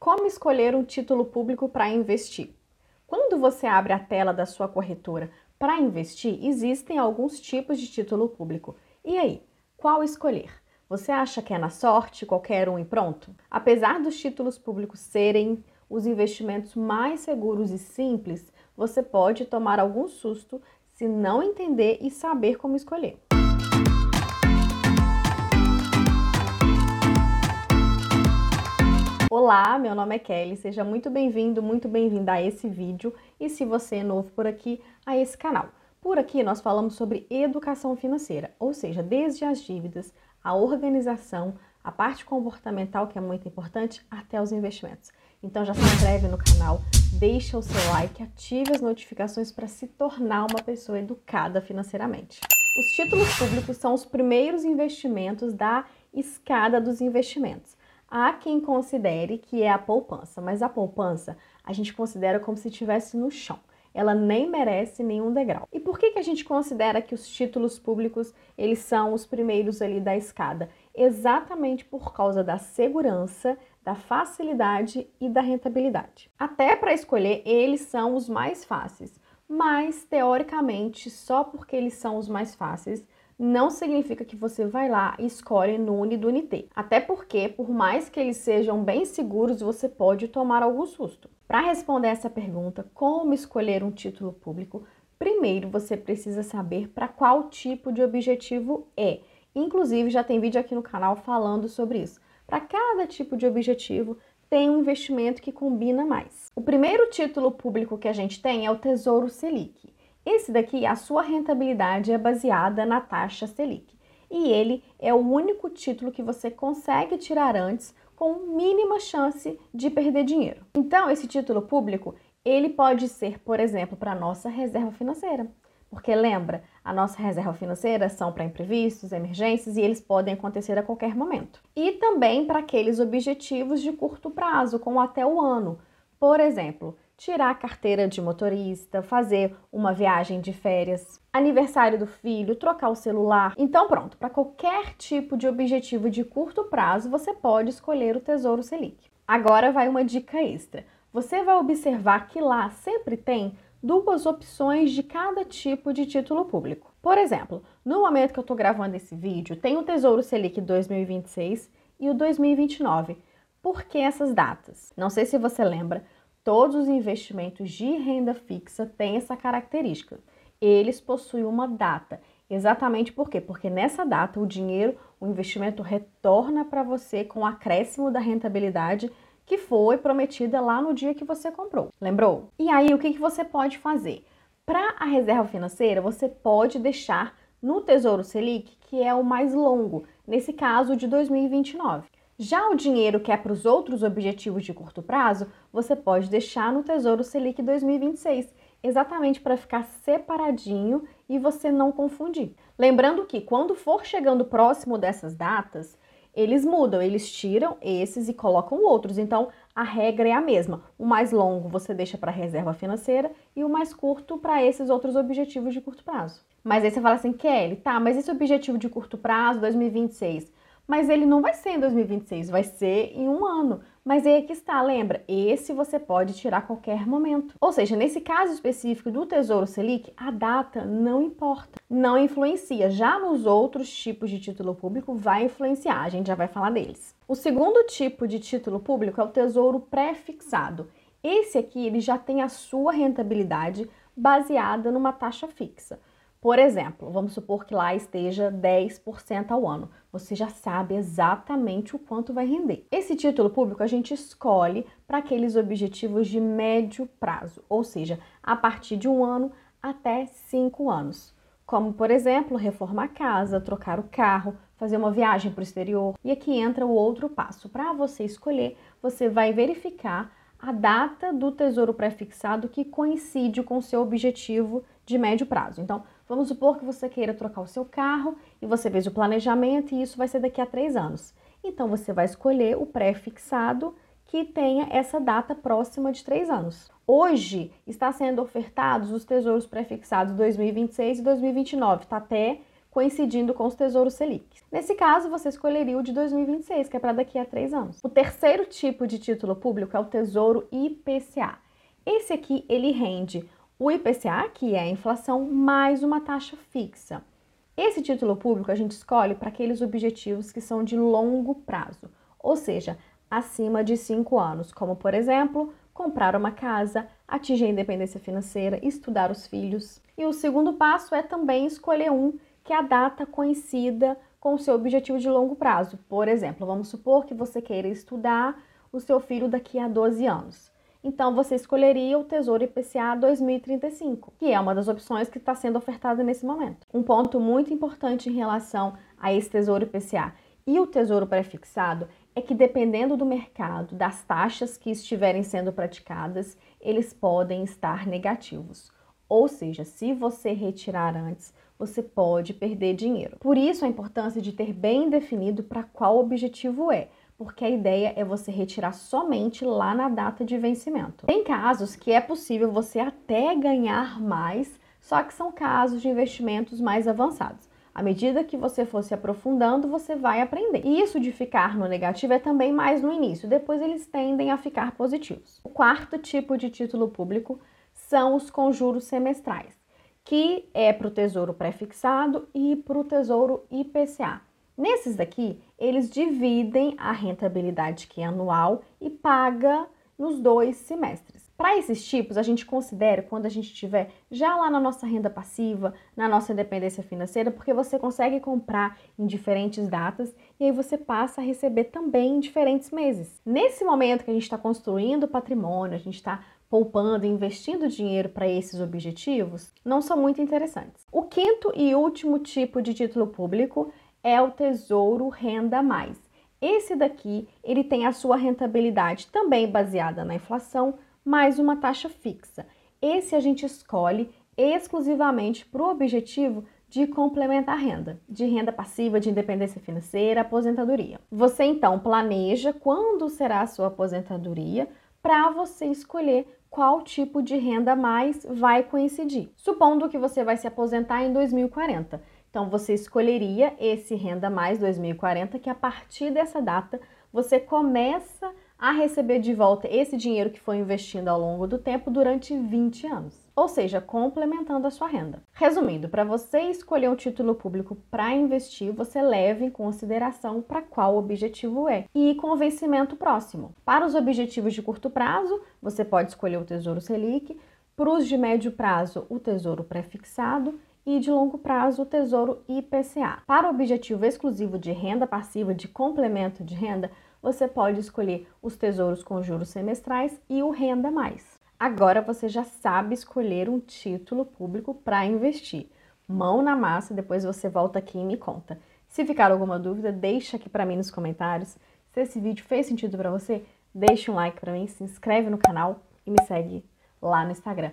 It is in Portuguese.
Como escolher um título público para investir? Quando você abre a tela da sua corretora para investir, existem alguns tipos de título público. E aí, qual escolher? Você acha que é na sorte, qualquer um e pronto? Apesar dos títulos públicos serem os investimentos mais seguros e simples, você pode tomar algum susto se não entender e saber como escolher. Olá, meu nome é Kelly, seja muito bem-vindo, muito bem-vinda a esse vídeo e se você é novo por aqui, a esse canal. Por aqui nós falamos sobre educação financeira, ou seja, desde as dívidas, a organização, a parte comportamental que é muito importante, até os investimentos. Então já se inscreve no canal, deixa o seu like, ative as notificações para se tornar uma pessoa educada financeiramente. Os títulos públicos são os primeiros investimentos da escada dos investimentos. Há quem considere que é a poupança, mas a poupança a gente considera como se estivesse no chão. Ela nem merece nenhum degrau. E por que, que a gente considera que os títulos públicos eles são os primeiros ali da escada? Exatamente por causa da segurança, da facilidade e da rentabilidade. Até para escolher, eles são os mais fáceis, mas teoricamente, só porque eles são os mais fáceis, não significa que você vai lá e escolhe Nune do NT. Até porque, por mais que eles sejam bem seguros, você pode tomar algum susto. Para responder essa pergunta, como escolher um título público, primeiro você precisa saber para qual tipo de objetivo é. Inclusive, já tem vídeo aqui no canal falando sobre isso. Para cada tipo de objetivo, tem um investimento que combina mais. O primeiro título público que a gente tem é o Tesouro Selic. Esse daqui, a sua rentabilidade é baseada na taxa Selic. E ele é o único título que você consegue tirar antes com mínima chance de perder dinheiro. Então, esse título público, ele pode ser, por exemplo, para a nossa reserva financeira. Porque lembra, a nossa reserva financeira são para imprevistos, emergências e eles podem acontecer a qualquer momento. E também para aqueles objetivos de curto prazo, como até o ano. Por exemplo, tirar a carteira de motorista, fazer uma viagem de férias, aniversário do filho, trocar o celular. Então, pronto, para qualquer tipo de objetivo de curto prazo, você pode escolher o Tesouro Selic. Agora vai uma dica extra. Você vai observar que lá sempre tem duas opções de cada tipo de título público. Por exemplo, no momento que eu estou gravando esse vídeo, tem o Tesouro Selic 2026 e o 2029. Por que essas datas? Não sei se você lembra, Todos os investimentos de renda fixa têm essa característica. Eles possuem uma data. Exatamente por quê? Porque nessa data o dinheiro, o investimento retorna para você com o acréscimo da rentabilidade que foi prometida lá no dia que você comprou. Lembrou? E aí o que, que você pode fazer? Para a reserva financeira, você pode deixar no Tesouro Selic, que é o mais longo, nesse caso de 2029. Já o dinheiro que é para os outros objetivos de curto prazo, você pode deixar no Tesouro Selic 2026, exatamente para ficar separadinho e você não confundir. Lembrando que quando for chegando próximo dessas datas, eles mudam, eles tiram esses e colocam outros. Então, a regra é a mesma. O mais longo você deixa para reserva financeira e o mais curto para esses outros objetivos de curto prazo. Mas aí você fala assim, Kelly, tá, mas esse objetivo de curto prazo, 2026, mas ele não vai ser em 2026, vai ser em um ano. Mas aí é que está, lembra? Esse você pode tirar a qualquer momento. Ou seja, nesse caso específico do Tesouro Selic, a data não importa, não influencia. Já nos outros tipos de título público vai influenciar, a gente já vai falar deles. O segundo tipo de título público é o Tesouro pré-fixado. Esse aqui ele já tem a sua rentabilidade baseada numa taxa fixa. Por exemplo, vamos supor que lá esteja 10% ao ano. Você já sabe exatamente o quanto vai render. Esse título público a gente escolhe para aqueles objetivos de médio prazo, ou seja, a partir de um ano até cinco anos. Como, por exemplo, reformar a casa, trocar o carro, fazer uma viagem para o exterior. E aqui entra o outro passo. Para você escolher, você vai verificar a data do tesouro pré-fixado que coincide com o seu objetivo de médio prazo. Então, vamos supor que você queira trocar o seu carro e você fez o planejamento e isso vai ser daqui a três anos. Então, você vai escolher o pré-fixado que tenha essa data próxima de três anos. Hoje está sendo ofertados os tesouros pré-fixados 2026 e 2029, está até coincidindo com os Tesouros Selic. Nesse caso, você escolheria o de 2026, que é para daqui a três anos. O terceiro tipo de título público é o Tesouro IPCA. Esse aqui ele rende o IPCA, que é a inflação, mais uma taxa fixa. Esse título público a gente escolhe para aqueles objetivos que são de longo prazo, ou seja, acima de cinco anos, como por exemplo, comprar uma casa, atingir a independência financeira, estudar os filhos. E o segundo passo é também escolher um que a data coincida com o seu objetivo de longo prazo. Por exemplo, vamos supor que você queira estudar o seu filho daqui a 12 anos. Então você escolheria o Tesouro IPCA 2035, que é uma das opções que está sendo ofertada nesse momento. Um ponto muito importante em relação a esse Tesouro IPCA e o Tesouro pré-fixado é que dependendo do mercado, das taxas que estiverem sendo praticadas, eles podem estar negativos. Ou seja, se você retirar antes, você pode perder dinheiro. Por isso a importância de ter bem definido para qual objetivo é, porque a ideia é você retirar somente lá na data de vencimento. Tem casos que é possível você até ganhar mais, só que são casos de investimentos mais avançados. À medida que você for se aprofundando, você vai aprender. E isso de ficar no negativo é também mais no início, depois eles tendem a ficar positivos. O quarto tipo de título público são os conjuros semestrais, que é para o tesouro pré-fixado e para o tesouro IPCA. Nesses daqui, eles dividem a rentabilidade que é anual e paga nos dois semestres. Para esses tipos, a gente considera quando a gente estiver já lá na nossa renda passiva, na nossa independência financeira, porque você consegue comprar em diferentes datas e aí você passa a receber também em diferentes meses. Nesse momento que a gente está construindo patrimônio, a gente está poupando, investindo dinheiro para esses objetivos, não são muito interessantes. O quinto e último tipo de título público é o Tesouro Renda Mais. Esse daqui, ele tem a sua rentabilidade também baseada na inflação, mais uma taxa fixa. Esse a gente escolhe exclusivamente para o objetivo de complementar renda, de renda passiva, de independência financeira, aposentadoria. Você então planeja quando será a sua aposentadoria para você escolher qual tipo de renda mais vai coincidir. Supondo que você vai se aposentar em 2040. Então você escolheria esse renda mais 2040 que a partir dessa data você começa a receber de volta esse dinheiro que foi investindo ao longo do tempo durante 20 anos ou seja, complementando a sua renda. Resumindo, para você escolher um título público para investir, você leve em consideração para qual objetivo é e com o vencimento próximo. Para os objetivos de curto prazo, você pode escolher o Tesouro Selic, para os de médio prazo, o Tesouro Prefixado e de longo prazo o Tesouro IPCA. Para o objetivo exclusivo de renda passiva de complemento de renda, você pode escolher os tesouros com juros semestrais e o Renda Mais. Agora você já sabe escolher um título público para investir. Mão na massa, depois você volta aqui e me conta. Se ficar alguma dúvida, deixa aqui para mim nos comentários. Se esse vídeo fez sentido para você, deixa um like para mim, se inscreve no canal e me segue lá no Instagram.